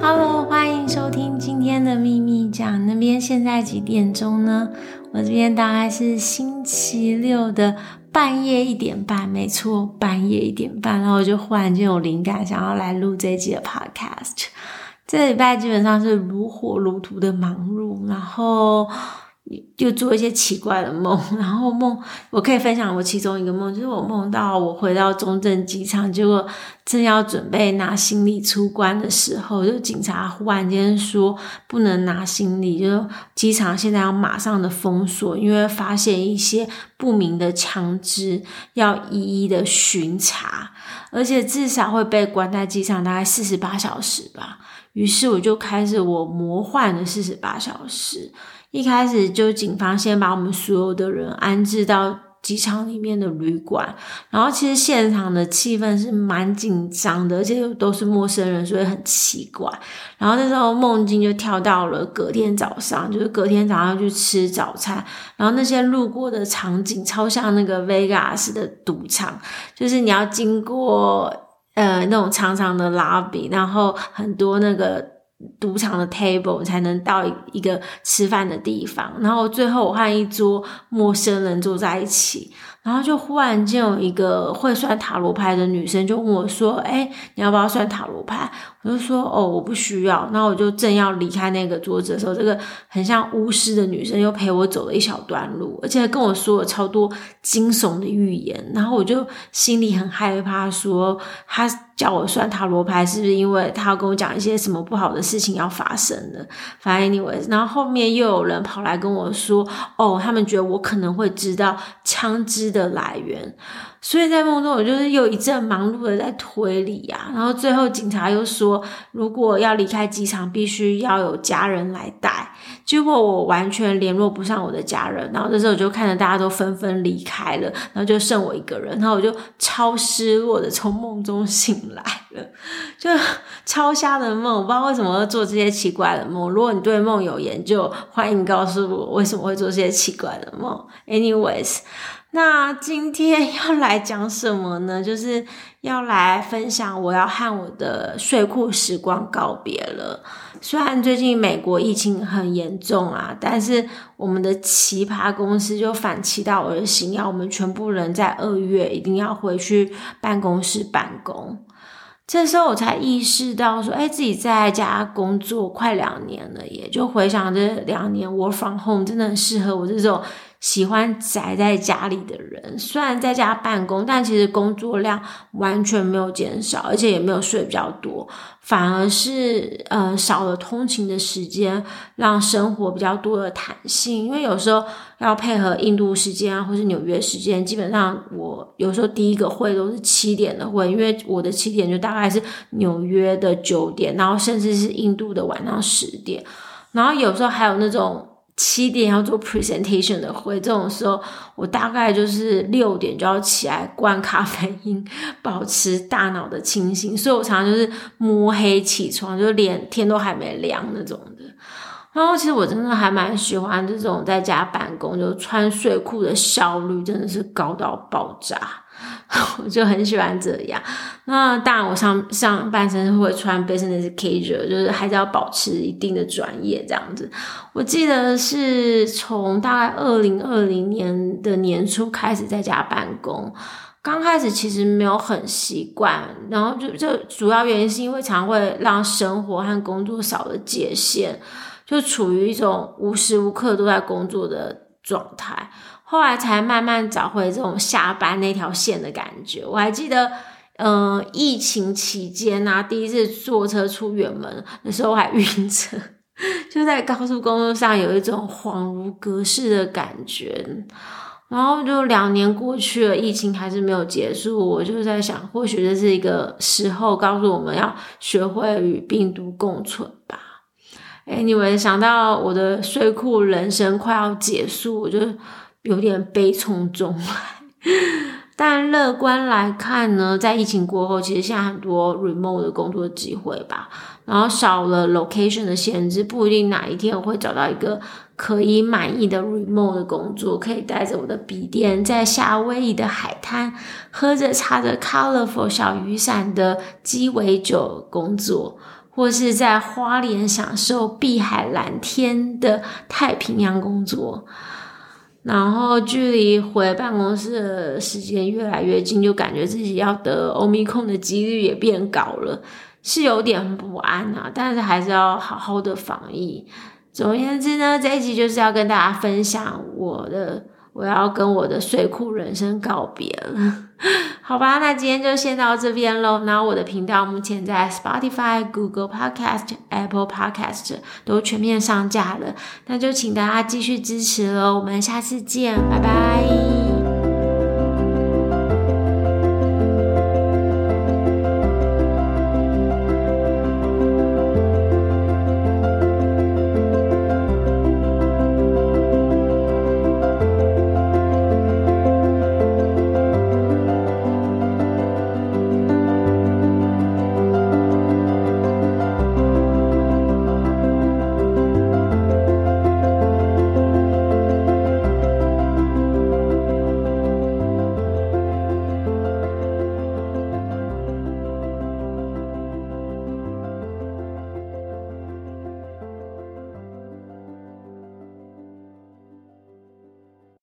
Hello，欢迎收听今天的秘密讲。那边现在几点钟呢？我这边大概是星期六的半夜一点半，没错，半夜一点半。然后我就忽然就有灵感，想要来录这集的 Podcast。这礼拜基本上是如火如荼的忙碌，然后。就做一些奇怪的梦，然后梦我可以分享我其中一个梦，就是我梦到我回到中正机场，结果正要准备拿行李出关的时候，就警察忽然间说不能拿行李，就机场现在要马上的封锁，因为发现一些不明的枪支，要一一的巡查，而且至少会被关在机场大概四十八小时吧。于是我就开始我魔幻的四十八小时。一开始就警方先把我们所有的人安置到机场里面的旅馆，然后其实现场的气氛是蛮紧张的，而且都是陌生人，所以很奇怪。然后那时候梦境就跳到了隔天早上，就是隔天早上去吃早餐，然后那些路过的场景超像那个 Vegas 的赌场，就是你要经过呃那种长长的 lobby，然后很多那个。赌场的 table 才能到一个吃饭的地方，然后最后我和一桌陌生人坐在一起，然后就忽然间有一个会算塔罗牌的女生就问我说：“哎，你要不要算塔罗牌？”我就说：“哦，我不需要。”然后我就正要离开那个桌子的时候，这个很像巫师的女生又陪我走了一小段路，而且跟我说了超多惊悚的预言，然后我就心里很害怕，说她。叫我算塔罗牌，是不是因为他要跟我讲一些什么不好的事情要发生的？反正 anyways，然后后面又有人跑来跟我说，哦，他们觉得我可能会知道枪支的的来源。所以在梦中，我就是又一阵忙碌的在推理呀，然后最后警察又说，如果要离开机场，必须要有家人来带。结果我完全联络不上我的家人，然后这时候我就看着大家都纷纷离开了，然后就剩我一个人，然后我就超失落的从梦中醒来了，就超瞎的梦，我不知道为什么会做这些奇怪的梦。如果你对梦有研究，欢迎告诉我为什么会做这些奇怪的梦。Anyways。那今天要来讲什么呢？就是要来分享我要和我的睡裤时光告别了。虽然最近美国疫情很严重啊，但是我们的奇葩公司就反其道而行，要我们全部人在二月一定要回去办公室办公。这时候我才意识到说，哎，自己在家工作快两年了，也就回想这两年 work from home 真的很适合我这种。喜欢宅在家里的人，虽然在家办公，但其实工作量完全没有减少，而且也没有睡比较多，反而是呃少了通勤的时间，让生活比较多的弹性。因为有时候要配合印度时间啊，或是纽约时间，基本上我有时候第一个会都是七点的会，因为我的七点就大概是纽约的九点，然后甚至是印度的晚上十点，然后有时候还有那种。七点要做 presentation 的会，这种时候我大概就是六点就要起来灌咖啡因，保持大脑的清醒。所以我常常就是摸黑起床，就连天都还没亮那种的。然后其实我真的还蛮喜欢这种在家办公，就穿睡裤的效率真的是高到爆炸。我就很喜欢这样。那当然，我上上半身会穿 business casual，就是还是要保持一定的专业这样子。我记得是从大概二零二零年的年初开始在家办公，刚开始其实没有很习惯，然后就就主要原因是因为常会让生活和工作少了界限，就处于一种无时无刻都在工作的状态。后来才慢慢找回这种下班那条线的感觉。我还记得，嗯、呃，疫情期间啊，第一次坐车出远门的时候还晕车，就在高速公路上有一种恍如隔世的感觉。然后就两年过去了，疫情还是没有结束。我就在想，或许这是一个时候，告诉我们要学会与病毒共存吧。哎，你们想到我的睡裤人生快要结束，我就。有点悲从中来，但乐观来看呢，在疫情过后，其实现在很多 remote 的工作机会吧，然后少了 location 的限制，不一定哪一天我会找到一个可以满意的 remote 的工作，可以带着我的笔电，在夏威夷的海滩，喝着插着 colorful 小雨伞的鸡尾酒工作。或是在花莲享受碧海蓝天的太平洋工作。然后距离回办公室的时间越来越近，就感觉自己要得欧米控的几率也变高了，是有点不安啊。但是还是要好好的防疫。总而言之呢，这一集就是要跟大家分享我的，我要跟我的水库人生告别了。好吧，那今天就先到这边喽。那我的频道目前在 Spotify、Google Podcast、Apple Podcast 都全面上架了，那就请大家继续支持喽。我们下次见，拜拜。